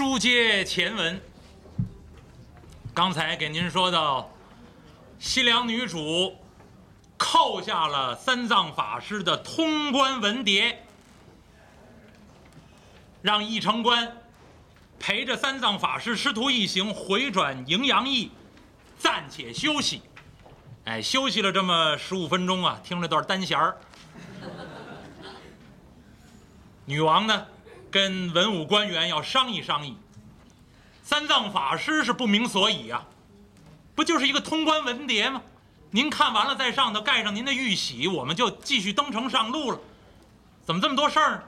书接前文，刚才给您说到，西凉女主扣下了三藏法师的通关文牒，让义城关陪着三藏法师师徒一行回转荥阳驿，暂且休息。哎，休息了这么十五分钟啊，听了段单弦儿。女王呢，跟文武官员要商议商议。三藏法师是不明所以啊，不就是一个通关文牒吗？您看完了在上头盖上您的玉玺，我们就继续登城上路了。怎么这么多事儿呢？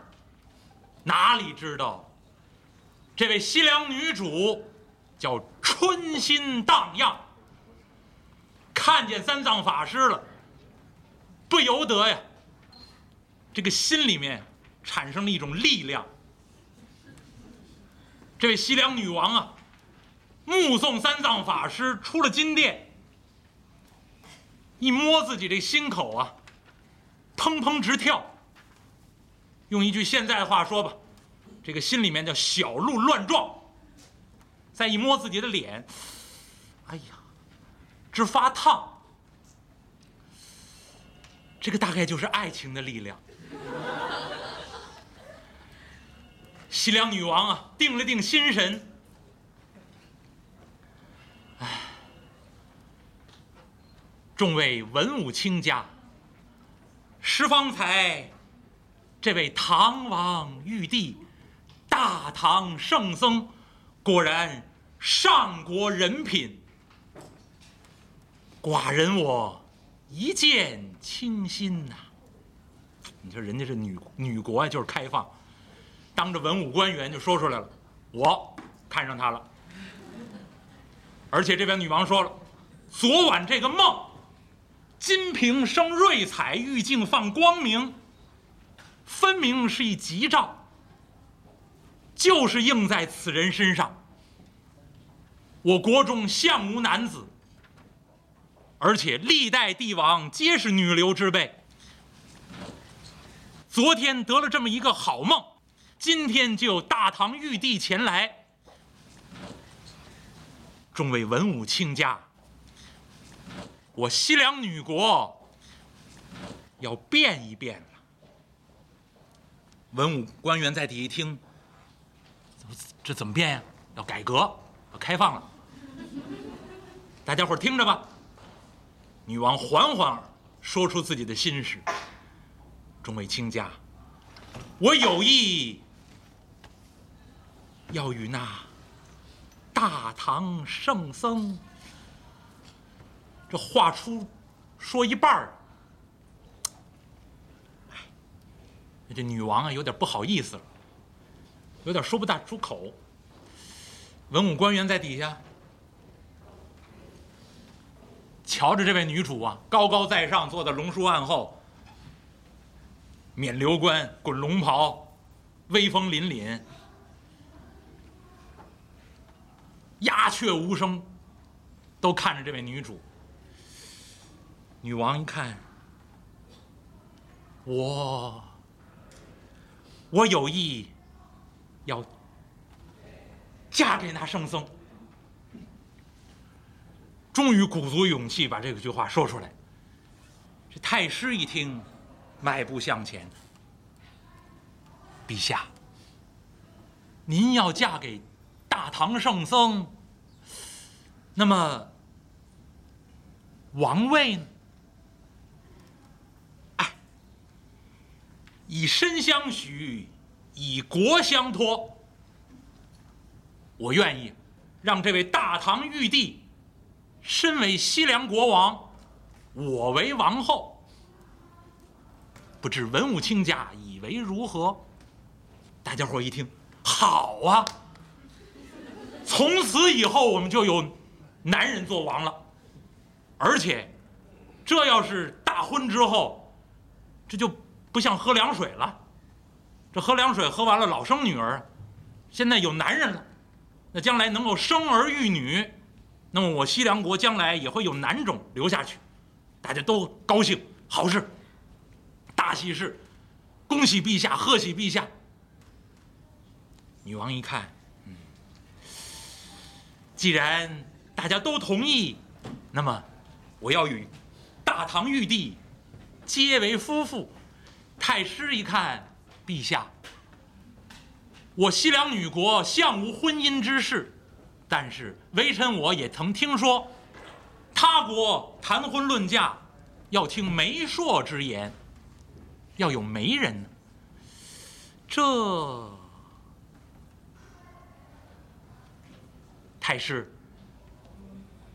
哪里知道，这位西凉女主叫春心荡漾。看见三藏法师了，不由得呀，这个心里面产生了一种力量。这位西凉女王啊，目送三藏法师出了金殿，一摸自己这心口啊，砰砰直跳。用一句现在的话说吧，这个心里面叫小鹿乱撞。再一摸自己的脸，哎呀！直发烫，这个大概就是爱情的力量。西凉女王啊，定了定心神，哎，众位文武卿家，十方才这位唐王玉帝，大唐圣僧，果然上国人品。寡人我一见倾心呐！你说人家这女女国啊，就是开放，当着文武官员就说出来了，我看上他了。而且这边女王说了，昨晚这个梦，金瓶生瑞彩，玉镜放光明，分明是一吉兆，就是应在此人身上。我国中相无男子。而且历代帝王皆是女流之辈。昨天得了这么一个好梦，今天就有大唐玉帝前来。众位文武卿家，我西凉女国要变一变了。文武官员在底下一听，这怎么变呀？要改革，要开放了。大家伙听着吧。女王缓缓说出自己的心事：“众位卿家，我有意要与那大唐圣僧……这话出说一半儿，这女王啊有点不好意思了，有点说不大出口。文武官员在底下。”瞧着这位女主啊，高高在上坐在龙书案后，冕旒冠，滚龙袍，威风凛凛，鸦雀无声，都看着这位女主。女王一看，我，我有意要嫁给那圣僧。终于鼓足勇气把这个句话说出来。这太师一听，迈步向前：“陛下，您要嫁给大唐圣僧，那么王位呢？哎，以身相许，以国相托，我愿意让这位大唐玉帝。”身为西凉国王，我为王后，不知文武卿家以为如何？大家伙一听，好啊！从此以后，我们就有男人做王了。而且，这要是大婚之后，这就不像喝凉水了。这喝凉水喝完了老生女儿，现在有男人了，那将来能够生儿育女。那么我西凉国将来也会有男种留下去，大家都高兴，好事，大喜事，恭喜陛下，贺喜陛下。女王一看，既然大家都同意，那么我要与大唐玉帝结为夫妇。太师一看，陛下，我西凉女国向无婚姻之事，但是微臣我也曾听说，他国谈婚论嫁要听媒妁之言，要有媒人。这太师，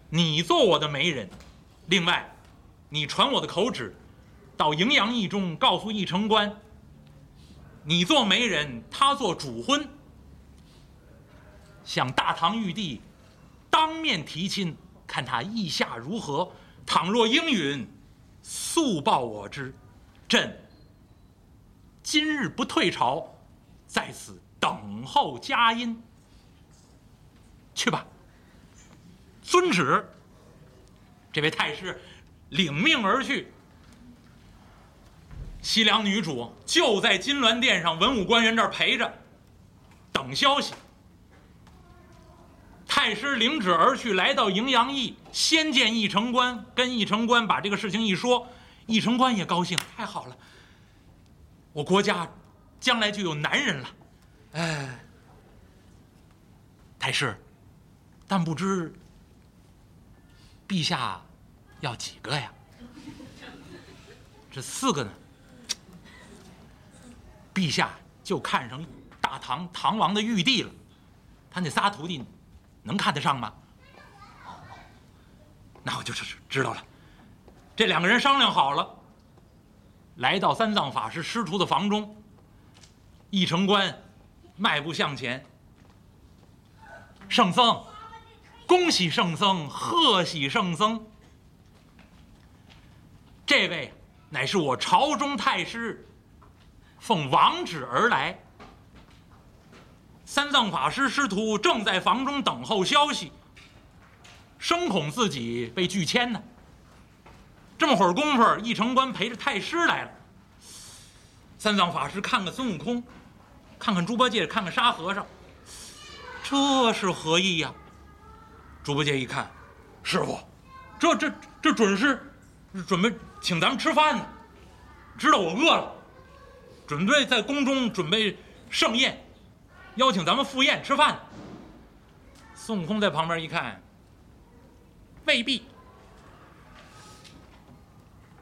你做我的媒人，另外，你传我的口旨，到荥阳驿中告诉驿丞官，你做媒人，他做主婚，向大唐玉帝当面提亲，看他意下如何。倘若应允，速报我知，朕。今日不退朝，在此等候佳音。去吧，遵旨。这位太师领命而去。西凉女主就在金銮殿上文武官员这儿陪着，等消息。太师领旨而去，来到荥阳驿，先见驿丞官，跟驿丞官把这个事情一说，驿丞官也高兴，太好了。我国家将来就有男人了，哎，太师，但不知陛下要几个呀？这四个呢？陛下就看上大唐唐王的玉帝了，他那仨徒弟能看得上吗？那我就是知道了，这两个人商量好了。来到三藏法师师徒的房中，一城关迈步向前。圣僧，恭喜圣僧，贺喜圣僧。这位乃是我朝中太师，奉王旨而来。三藏法师师徒正在房中等候消息，生恐自己被拒签呢。这么会儿功夫，一城官陪着太师来了。三藏法师看看孙悟空，看看猪八戒，看看沙和尚，这是何意呀？猪八戒一看，师傅，这这这准是准备请咱们吃饭呢，知道我饿了，准备在宫中准备盛宴，邀请咱们赴宴吃饭。孙悟空在旁边一看，未必。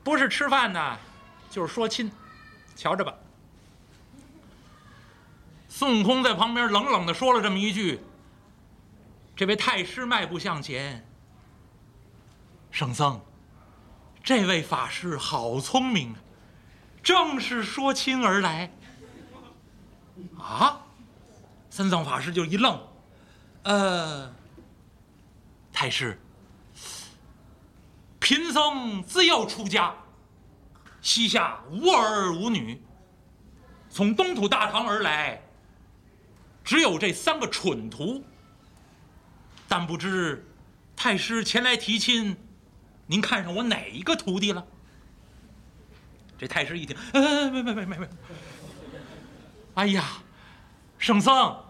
不是吃饭呢，就是说亲，瞧着吧。孙悟空在旁边冷冷的说了这么一句。这位太师迈步向前，圣僧，这位法师好聪明啊，正是说亲而来。啊，三藏法师就一愣，呃，太师。贫僧自幼出家，膝下无儿无女。从东土大唐而来，只有这三个蠢徒。但不知太师前来提亲，您看上我哪一个徒弟了？这太师一听，没没没没没，哎呀，圣僧，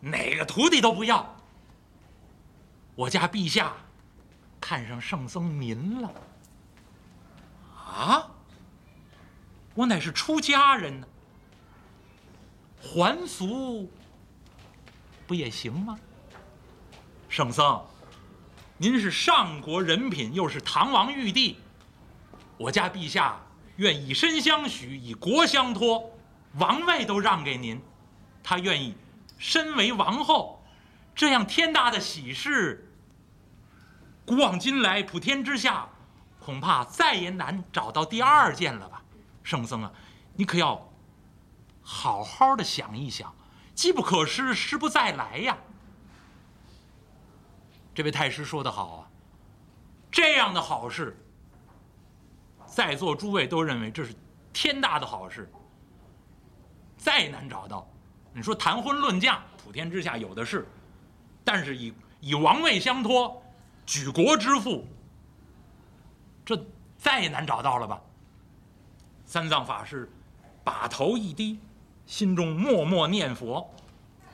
哪个徒弟都不要。我家陛下。看上圣僧您了，啊！我乃是出家人呢，还俗不也行吗？圣僧，您是上国人品，又是唐王玉帝，我家陛下愿以身相许，以国相托，王位都让给您，他愿意身为王后，这样天大的喜事。古往今来，普天之下，恐怕再也难找到第二件了吧？圣僧啊，你可要好好的想一想，机不可失，失不再来呀。这位太师说的好啊，这样的好事，在座诸位都认为这是天大的好事，再难找到。你说谈婚论嫁，普天之下有的是，但是以以王位相托。举国之父，这再难找到了吧？三藏法师把头一低，心中默默念佛，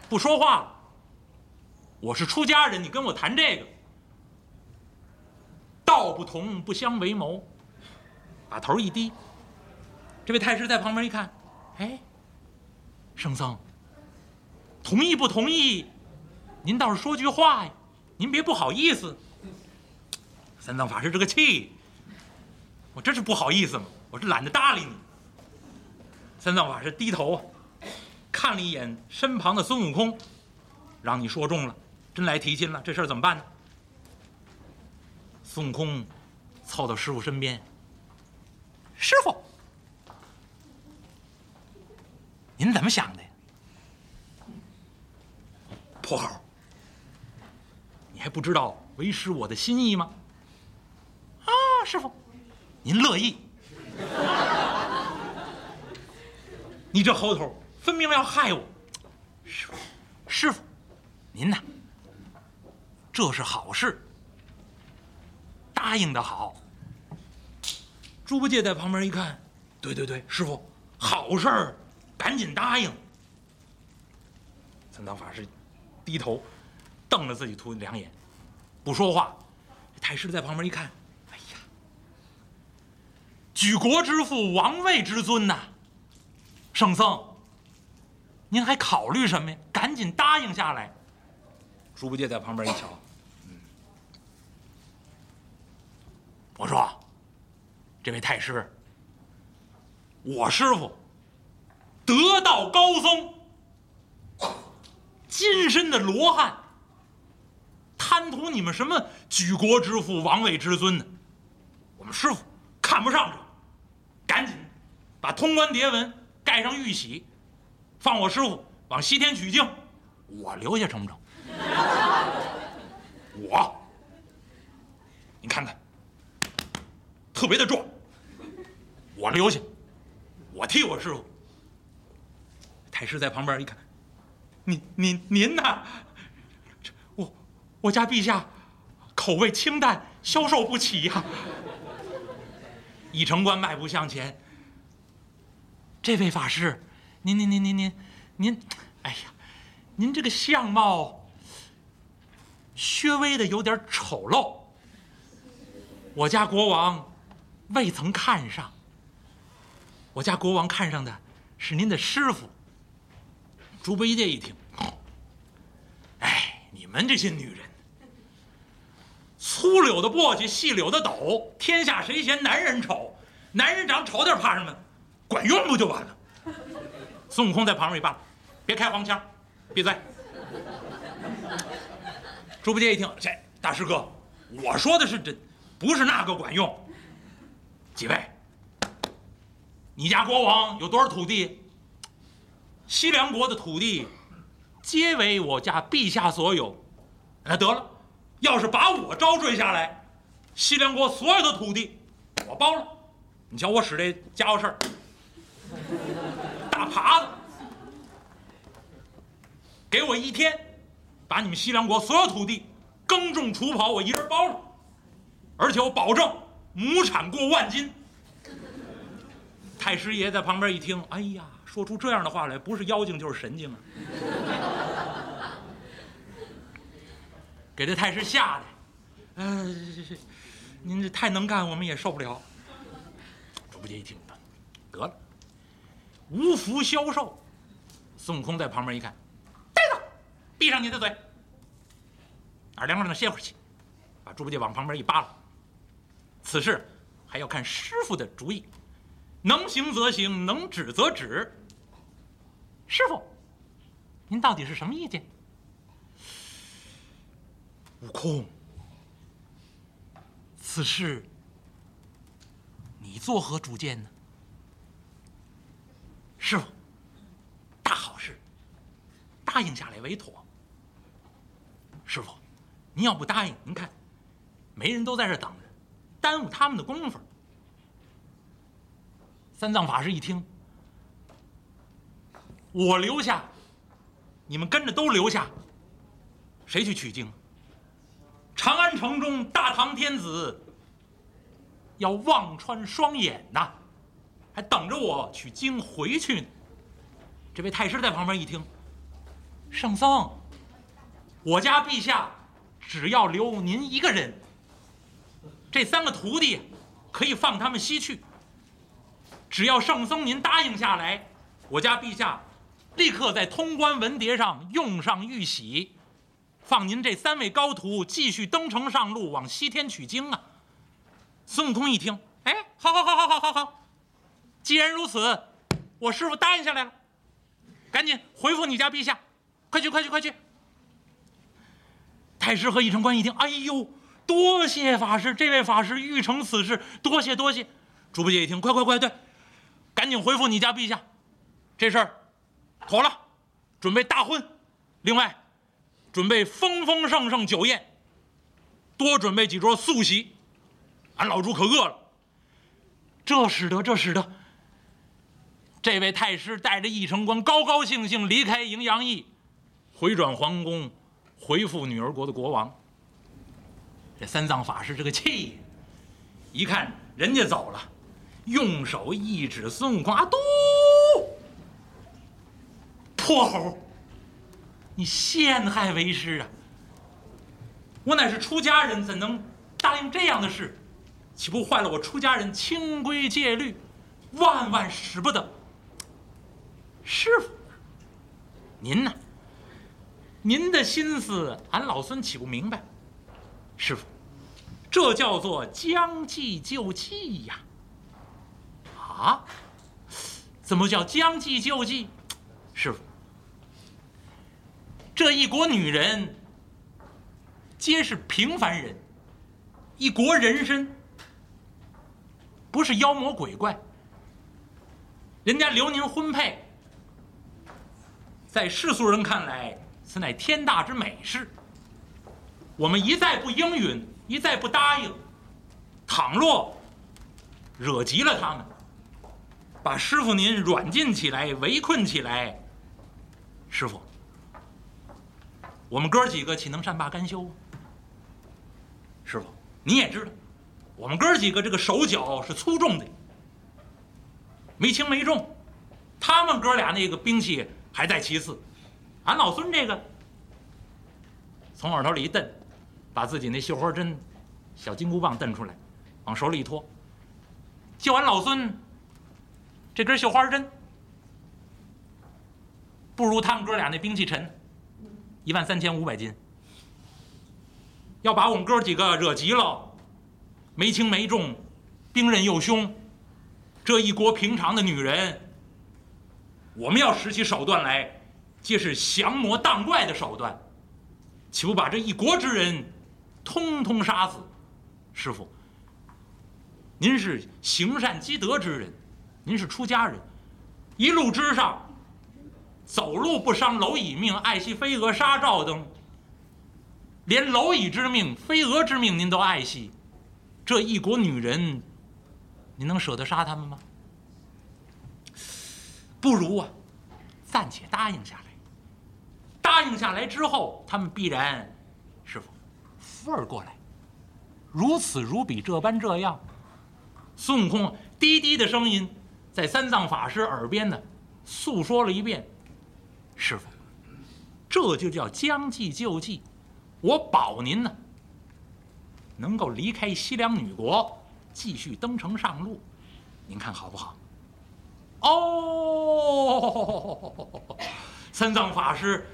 不说话了。我是出家人，你跟我谈这个，道不同不相为谋。把头一低，这位太师在旁边一看，哎，圣僧，同意不同意？您倒是说句话呀，您别不好意思。三藏法师这个气，我这是不好意思吗？我是懒得搭理你。三藏法师低头看了一眼身旁的孙悟空，让你说中了，真来提亲了，这事儿怎么办呢？孙悟空凑到师傅身边。师傅，您怎么想的呀？破猴，你还不知道为师我的心意吗？啊，师傅，您乐意？你这猴头，分明要害我！师傅，师傅，您呐，这是好事，答应的好。猪八戒在旁边一看，对对对，师傅，好事儿，赶紧答应。三藏法师低头瞪了自己徒弟两眼，不说话。太师在旁边一看，哎呀，举国之父，王位之尊呐！圣僧，您还考虑什么呀？赶紧答应下来。猪八戒在旁边一瞧，嗯，我说。这位太师，我师傅得道高僧，金身的罗汉，贪图你们什么举国之父、王位之尊呢？我们师傅看不上这，赶紧把通关牒文盖上玉玺，放我师傅往西天取经，我留下成不成？我，你看看。特别的壮，我留下，我替我师傅。太师在旁边一看，您您您呐，我我家陛下口味清淡，消受不起呀。一城关迈步向前，这位法师，您您您您您您，哎呀，您这个相貌略微的有点丑陋，我家国王。未曾看上，我家国王看上的是您的师傅。猪八戒一听，哎，你们这些女人，粗柳的簸箕，细柳的斗，天下谁嫌男人丑？男人长丑点怕什么？管用不就完了？孙悟空在旁边一罢，别开黄腔，闭嘴。猪八戒一听，这大师哥，我说的是真，不是那个管用。几位，你家国王有多少土地？西凉国的土地，皆为我家陛下所有。那得了，要是把我招赘下来，西凉国所有的土地，我包了。你瞧我使这家伙事儿，大耙子，给我一天，把你们西凉国所有土地耕种除跑，我一人包了。而且我保证。亩产过万斤。太师爷在旁边一听，哎呀，说出这样的话来，不是妖精就是神经啊！给这太师吓的，呃，您这太能干，我们也受不了。猪八戒一听，得了，无福消受。孙悟空在旁边一看，闭上你的嘴，耳凉快的歇会儿去，把猪八戒往旁边一扒拉。此事还要看师傅的主意，能行则行，能止则止。师傅，您到底是什么意见？悟空，此事你作何主见呢？师傅，大好事，答应下来为妥。师傅，您要不答应，您看，没人都在这等着。耽误他们的功夫。三藏法师一听，我留下，你们跟着都留下，谁去取经？长安城中大唐天子要望穿双眼呐，还等着我取经回去呢。这位太师在旁边一听，圣僧，我家陛下只要留您一个人，这三个徒弟可以放他们西去。只要圣僧您答应下来，我家陛下立刻在通关文牒上用上玉玺，放您这三位高徒继续登城上路，往西天取经啊！孙悟空一听，哎，好好好好好好好，既然如此，我师傅答应下来了，赶紧回复你家陛下，快去快去快去！太师和一城官一听，哎呦，多谢法师，这位法师欲成此事，多谢多谢。猪八戒一听，快快快，对，赶紧回复你家陛下，这事儿妥了，准备大婚，另外准备丰丰盛盛酒宴，多准备几桌素席。俺老猪可饿了，这使得这使得，这位太师带着一城官高高兴兴离开荥阳驿，回转皇宫，回复女儿国的国王。这三藏法师这个气，一看人家走了，用手一指孙悟空：“啊，嘟，泼猴，你陷害为师啊！我乃是出家人，怎能答应这样的事？”岂不坏了我出家人清规戒律，万万使不得。师傅，您呢？您的心思，俺老孙岂不明白？师傅，这叫做将计就计呀！啊？怎么叫将计就计？师傅，这一国女人皆是平凡人，一国人参。不是妖魔鬼怪，人家留您婚配，在世俗人看来，此乃天大之美事。我们一再不应允，一再不答应，倘若惹急了他们，把师傅您软禁起来、围困起来，师傅，我们哥几个岂能善罢甘休？师傅，你也知道。我们哥几个这个手脚是粗重的，没轻没重，他们哥俩那个兵器还在其次，俺老孙这个从耳朵里一蹬，把自己那绣花针、小金箍棒蹬出来，往手里一托，就俺老孙这根绣花针不如他们哥俩那兵器沉，一万三千五百斤，要把我们哥几个惹急了。没轻没重，兵刃又凶，这一国平常的女人，我们要使起手段来，皆是降魔荡怪的手段，岂不把这一国之人，通通杀死？师傅，您是行善积德之人，您是出家人，一路之上，走路不伤蝼蚁命，爱惜飞蛾杀照灯，连蝼蚁之命、飞蛾之命您都爱惜。这一国女人，您能舍得杀他们吗？不如啊，暂且答应下来。答应下来之后，他们必然，师傅，富儿过来，如此如彼，这般这样。孙悟空低低的声音在三藏法师耳边呢，诉说了一遍。师傅，这就叫将计就计，我保您呢。能够离开西凉女国，继续登城上路，您看好不好？哦，三藏法师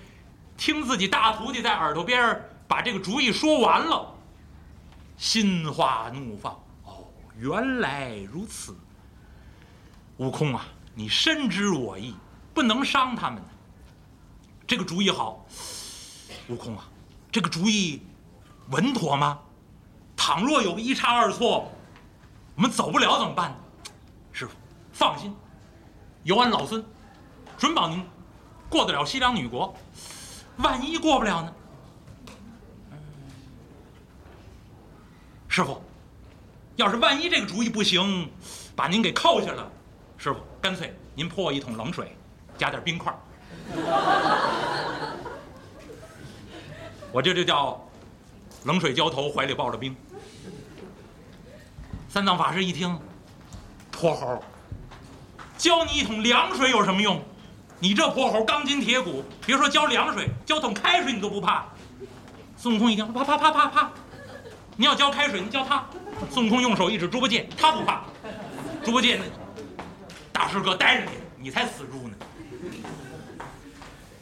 听自己大徒弟在耳朵边把这个主意说完了，心花怒放。哦，原来如此。悟空啊，你深知我意，不能伤他们。这个主意好。悟空啊，这个主意稳妥吗？倘若有个一差二错，我们走不了怎么办？师傅，放心，有俺老孙，准保您过得了西凉女国。万一过不了呢？师傅，要是万一这个主意不行，把您给扣下了，师傅，干脆您泼我一桶冷水，加点冰块我这就叫冷水浇头，怀里抱着冰。三藏法师一听，泼猴，浇你一桶凉水有什么用？你这泼猴，钢筋铁骨，别说浇凉水，浇桶开水你都不怕。孙悟空一听，啪啪啪啪啪，你要浇开水，你浇他。孙悟空用手一指猪八戒，他不怕。猪八戒呢，大师哥待着你，你才死猪呢。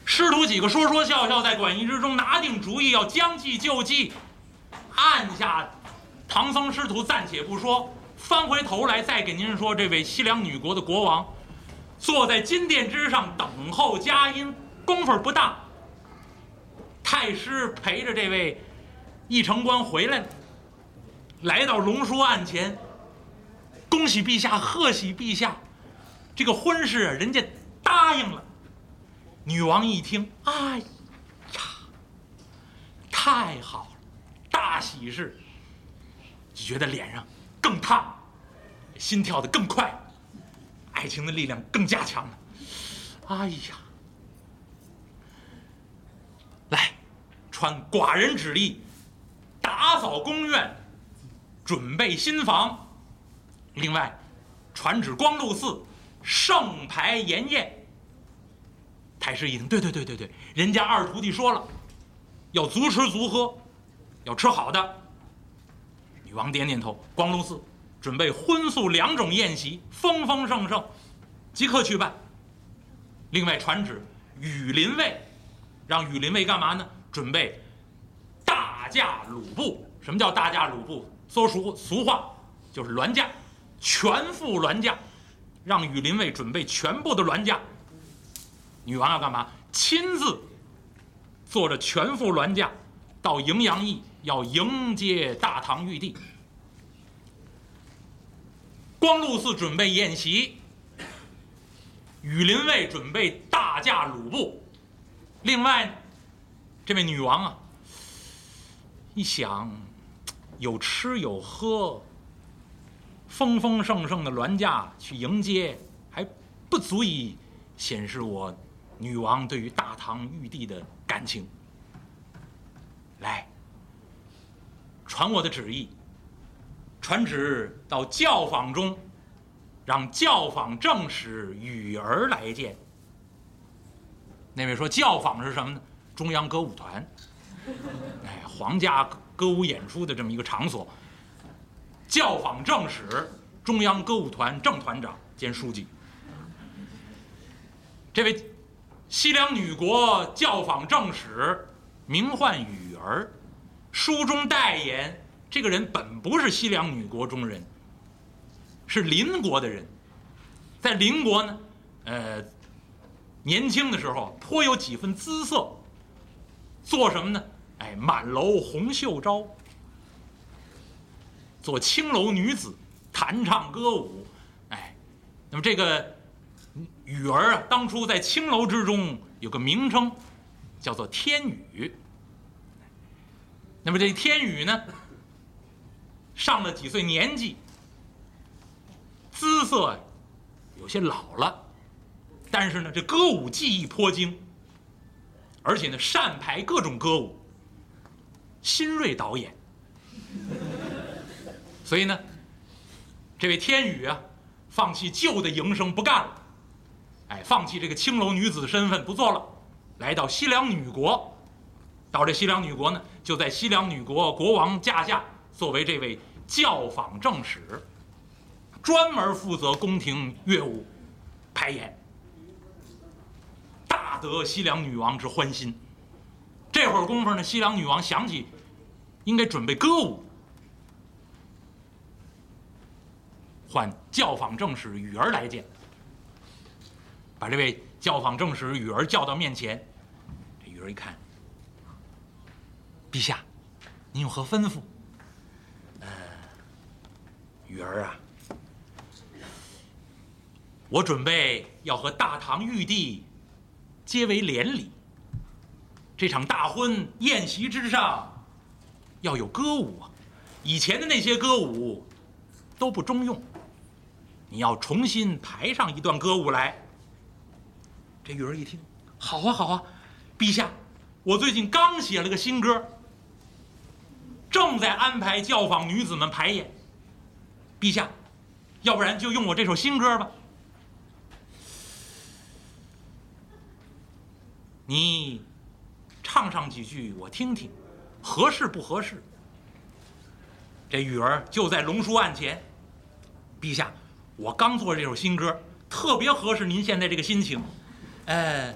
师徒几个说说笑笑，在馆驿之中拿定主意，要将计就计。按下，唐僧师徒暂且不说，翻回头来再给您说，这位西凉女国的国王，坐在金殿之上等候佳音，功夫不大。太师陪着这位义城官回来了，来到龙书案前，恭喜陛下，贺喜陛下，这个婚事人家答应了。女王一听，哎呀，太好了，大喜事，就觉得脸上更烫，心跳得更快，爱情的力量更加强了。哎呀，来，传寡人旨意，打扫宫院，准备新房。另外，传旨光禄寺，盛排筵宴。太师一听，对对对对对，人家二徒弟说了，要足吃足喝，要吃好的。女王点点头，光禄寺准备荤素两种宴席，丰丰盛盛，即刻去办。另外传旨，羽林卫，让羽林卫干嘛呢？准备大驾鲁布。什么叫大驾鲁布？说俗俗话，就是銮驾，全副銮驾，让羽林卫准备全部的銮驾。女王要干嘛？亲自坐着全副銮驾到荥阳驿，要迎接大唐玉帝。光禄寺准备宴席，羽林卫准备大驾鲁布。另外，这位女王啊，一想，有吃有喝，丰丰盛盛的銮驾去迎接，还不足以显示我。女王对于大唐玉帝的感情，来，传我的旨意，传旨到教坊中，让教坊正使羽儿来见。那位说教坊是什么呢？中央歌舞团，哎，皇家歌舞演出的这么一个场所。教坊正使，中央歌舞团正团长兼书记，这位。西凉女国教坊正使，名唤羽儿，书中代言。这个人本不是西凉女国中人，是邻国的人，在邻国呢，呃，年轻的时候颇有几分姿色。做什么呢？哎，满楼红袖招，做青楼女子，弹唱歌舞。哎，那么这个。雨儿啊，当初在青楼之中有个名称，叫做天雨。那么这天宇呢，上了几岁年纪，姿色有些老了，但是呢，这歌舞技艺颇精，而且呢，善排各种歌舞。新锐导演，所以呢，这位天宇啊，放弃旧的营生不干了。哎，放弃这个青楼女子的身份不做了，来到西凉女国。到这西凉女国呢，就在西凉女国国王驾下，作为这位教坊正使，专门负责宫廷乐舞排演，大得西凉女王之欢心。这会儿功夫呢，西凉女王想起应该准备歌舞，唤教坊正使羽儿来见。把这位教坊正使雨儿叫到面前，这雨儿一看，陛下，您有何吩咐？雨儿啊，我准备要和大唐玉帝结为连理。这场大婚宴席之上要有歌舞啊，以前的那些歌舞都不中用，你要重新排上一段歌舞来。这玉儿一听，好啊好啊，陛下，我最近刚写了个新歌，正在安排教坊女子们排演。陛下，要不然就用我这首新歌吧。你唱上几句我听听，合适不合适？”这玉儿就在龙书案前，陛下，我刚做这首新歌，特别合适您现在这个心情。哎，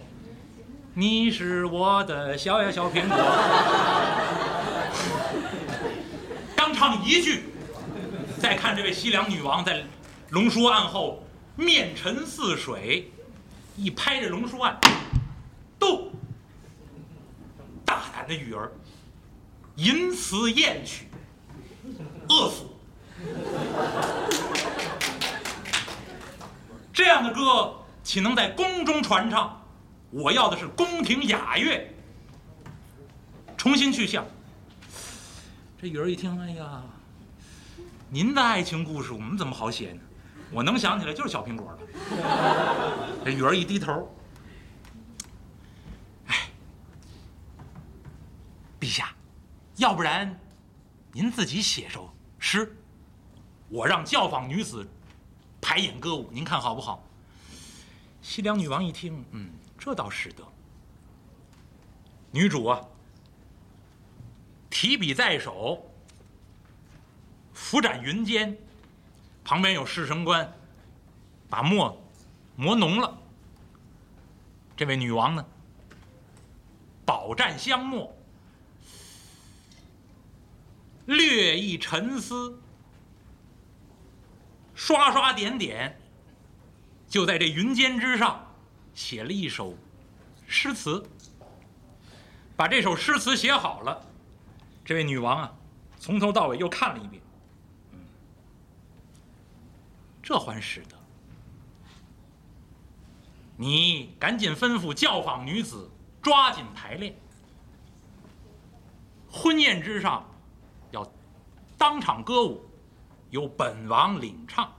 你是我的小呀小苹果。刚唱一句，再看这位西凉女王在龙书案后面沉似水，一拍这龙书案，动，大胆的雨儿，淫词艳曲。饿死！这样的歌岂能在宫中传唱？我要的是宫廷雅乐。重新去向。这雨儿一听，哎呀，您的爱情故事我们怎么好写呢？我能想起来就是小苹果了。这雨儿一低头，哎，陛下，要不然您自己写首。诗，我让教坊女子排演歌舞，您看好不好？西凉女王一听，嗯，这倒使得。女主啊，提笔在手，拂展云间，旁边有侍神官，把墨磨浓了。这位女王呢，饱蘸香墨。略一沉思，刷刷点点，就在这云间之上写了一首诗词。把这首诗词写好了，这位女王啊，从头到尾又看了一遍。这还使得，你赶紧吩咐教坊女子抓紧排练，婚宴之上。要当场歌舞，由本王领唱。